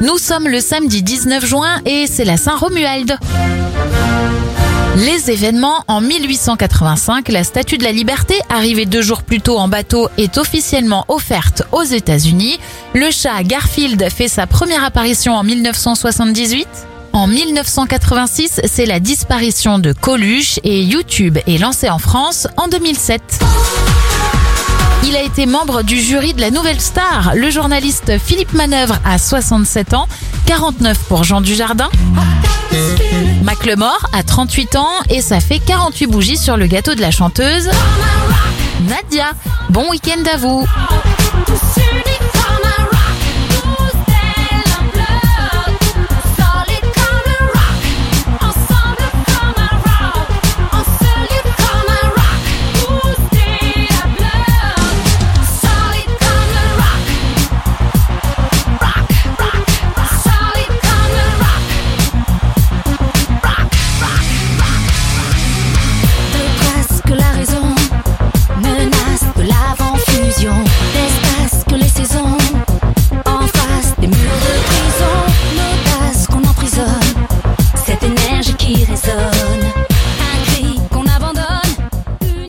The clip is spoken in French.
Nous sommes le samedi 19 juin et c'est la Saint-Romuald. Les événements en 1885, la Statue de la Liberté, arrivée deux jours plus tôt en bateau, est officiellement offerte aux États-Unis. Le chat Garfield fait sa première apparition en 1978. En 1986, c'est la disparition de Coluche et YouTube est lancé en France en 2007. Il a été membre du jury de la Nouvelle Star. Le journaliste Philippe Manœuvre a 67 ans, 49 pour Jean Dujardin. Macklemore a 38 ans et ça fait 48 bougies sur le gâteau de la chanteuse Nadia. Bon week-end à vous